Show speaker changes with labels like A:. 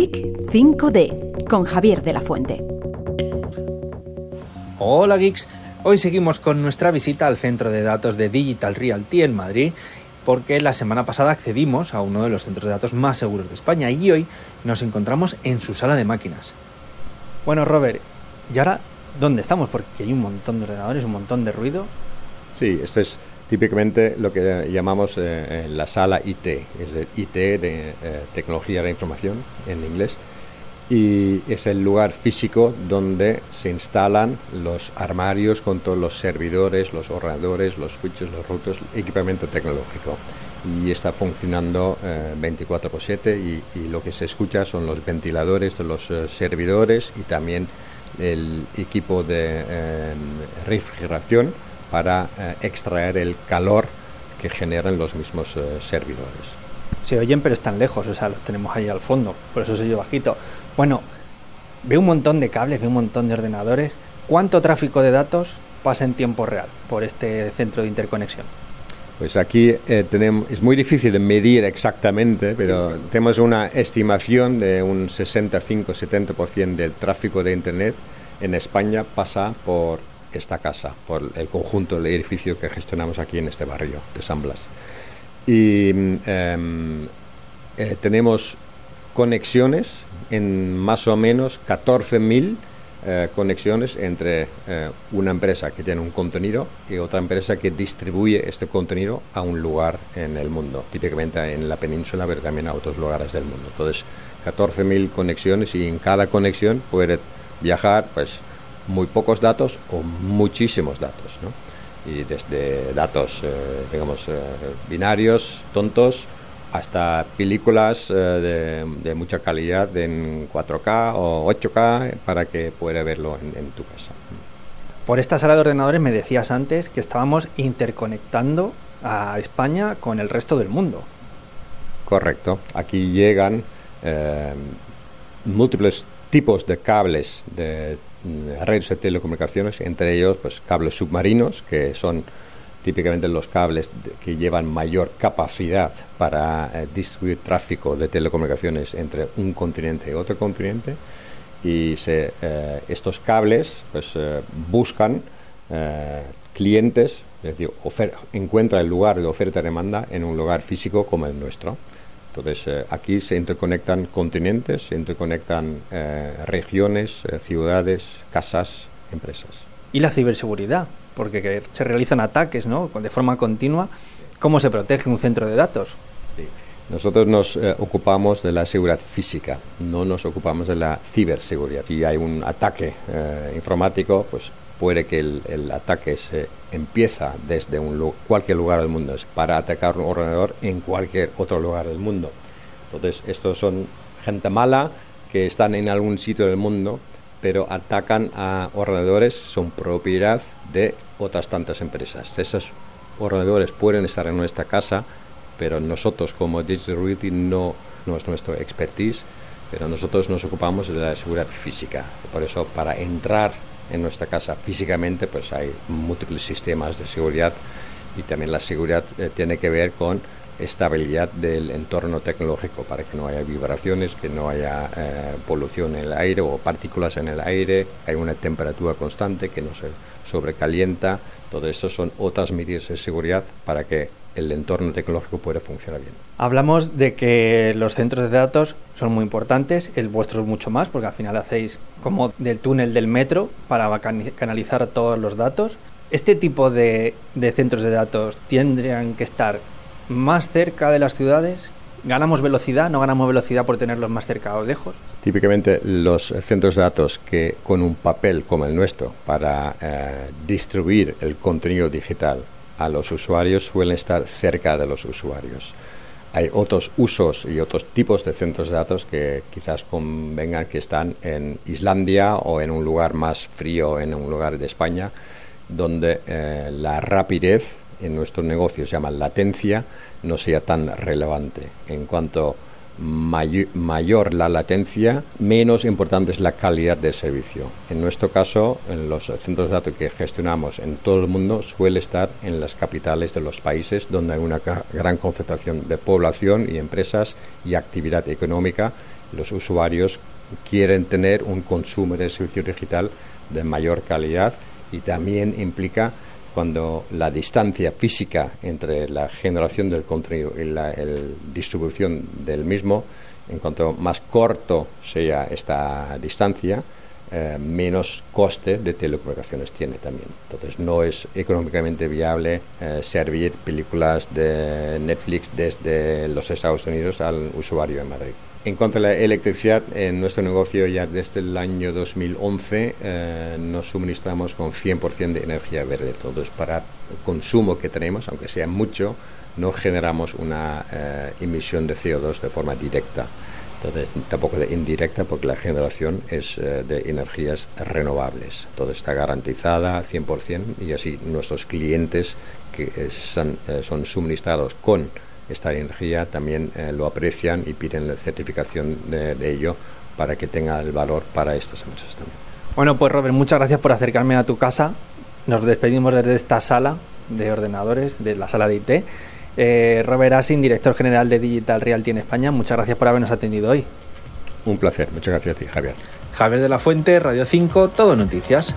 A: Geek 5D con Javier de la Fuente.
B: Hola geeks, hoy seguimos con nuestra visita al centro de datos de Digital Realty en Madrid porque la semana pasada accedimos a uno de los centros de datos más seguros de España y hoy nos encontramos en su sala de máquinas. Bueno, Robert, ¿y ahora dónde estamos? Porque hay un montón de ordenadores, un montón de ruido.
C: Sí, esto es típicamente lo que llamamos eh, la sala IT, es el IT de eh, tecnología de información en inglés, y es el lugar físico donde se instalan los armarios con todos los servidores, los ordenadores, los switches, los routers, equipamiento tecnológico. Y está funcionando 24 por 7 y, y, lo que se escucha son los ventiladores de los eh, servidores y también el equipo de refrigeración para eh, extraer el calor que generan los mismos eh, servidores.
B: Se oyen, pero están lejos, o sea, los tenemos ahí al fondo, por eso se oye bajito. Bueno, veo un montón de cables, veo un montón de ordenadores. ¿Cuánto tráfico de datos pasa en tiempo real por este centro de interconexión?
C: Pues aquí eh, tenemos, es muy difícil de medir exactamente, pero tenemos una estimación de un 65-70% del tráfico de Internet en España pasa por esta casa, por el conjunto del edificio que gestionamos aquí en este barrio de San Blas. Y em, eh, tenemos conexiones en más o menos 14.000 eh, conexiones entre eh, una empresa que tiene un contenido y otra empresa que distribuye este contenido a un lugar en el mundo, típicamente en la península, pero también a otros lugares del mundo. Entonces, 14.000 conexiones y en cada conexión puede viajar pues muy pocos datos o muchísimos datos, ¿no? Y desde datos, eh, digamos, eh, binarios, tontos, hasta películas eh, de, mucha calidad en 4K o 8K para que pueda verlo en, tu casa.
B: Por esta sala de ordenadores me decías antes que estábamos interconectando a España con el resto del mundo.
C: Correcto. Aquí llegan múltiples tipos de cables de redes de telecomunicaciones, entre ellos pues cables submarinos, que son típicamente los cables que llevan mayor capacidad para eh, distribuir tráfico de telecomunicaciones entre un continente y otro continente. Y eh, estos cables pues, eh, buscan clientes, es decir, encuentra el lugar de oferta-demanda en un lugar físico como el nuestro. Entonces, eh, aquí se interconectan continentes, se interconectan eh, regiones, eh, ciudades, casas, empresas.
B: Y la ciberseguridad, porque se realizan ataques ¿no? de forma continua. ¿Cómo se protege un centro de datos?
C: Nosotros nos ocupamos de la seguridad física, no nos ocupamos de la ciberseguridad. Si hay un ataque informático, pues puede que el, ataque se empieza desde un, cualquier lugar del mundo para atacar un ordenador en cualquier otro lugar del mundo. Entonces, estos son gente mala que están en algún sitio del mundo, pero atacan a ordenadores, son propiedad de otras tantas empresas. Esos ordenadores pueden estar en nuestra casa, pero nosotros como Digital no, no es nuestro expertise, pero nosotros nos ocupamos de la seguridad física. Por eso, para entrar en nuestra casa físicamente, pues hay múltiples sistemas de seguridad y también la seguridad eh, tiene que ver con estabilidad del entorno tecnológico para que no haya vibraciones, que no haya eh, polución en el aire o partículas en el aire, hay una temperatura constante que no se sobrecalienta. Todo eso son otras medidas de seguridad para que el entorno tecnológico puede funcionar bien.
B: Hablamos de que los centros de datos son muy importantes, el vuestro es mucho más, porque al final hacéis como del túnel del metro para canalizar todos los datos. Este tipo de, de centros de datos tendrían que estar más cerca de las ciudades ¿Ganamos velocidad? ¿No ganamos velocidad por tenerlos más cerca o lejos?
C: Típicamente los centros de datos que con un papel como el nuestro para eh, distribuir el contenido digital a los usuarios suelen estar cerca de los usuarios. Hay otros usos y otros tipos de centros de datos que quizás convengan que están en Islandia o en un lugar más frío, en un lugar de España, donde eh, la rapidez en nuestro negocio se llama latencia, no sea tan relevante. En cuanto mayor la latencia, menos importante es la calidad del servicio. En nuestro caso, en los centros de datos que gestionamos en todo el mundo, suele estar en las capitales de los países donde hay una gran concentración de población y empresas y actividad económica. Los usuarios quieren tener un consumo de servicio digital de mayor calidad y también implica cuando la distancia física entre la generación del contenido y la distribución del mismo, en cuanto más corto sea esta distancia, eh, menos coste de telecomunicaciones tiene también. Entonces no es económicamente viable eh, servir películas de Netflix desde los Estados Unidos al usuario en Madrid. En cuanto a la electricidad, en nuestro negocio ya desde el año 2011 eh, nos suministramos con 100% de energía verde. Entonces, para el consumo que tenemos, aunque sea mucho, no generamos una eh, emisión de CO2 de forma directa. Entonces, tampoco de indirecta porque la generación es eh, de energías renovables. Todo está garantizada 100% y así nuestros clientes que son, son suministrados con esta energía también eh, lo aprecian y piden la certificación de, ello para que tenga el valor para estas empresas también.
B: Bueno, pues Robert, muchas gracias por acercarme a tu casa. Nos despedimos desde esta sala de ordenadores, de la sala de IT. Eh, Robert Asin, director general de Digital Realty en España, muchas gracias por habernos atendido hoy.
C: Un placer, muchas gracias a ti, Javier.
D: Javier de la Fuente, Radio 5, Todo Noticias.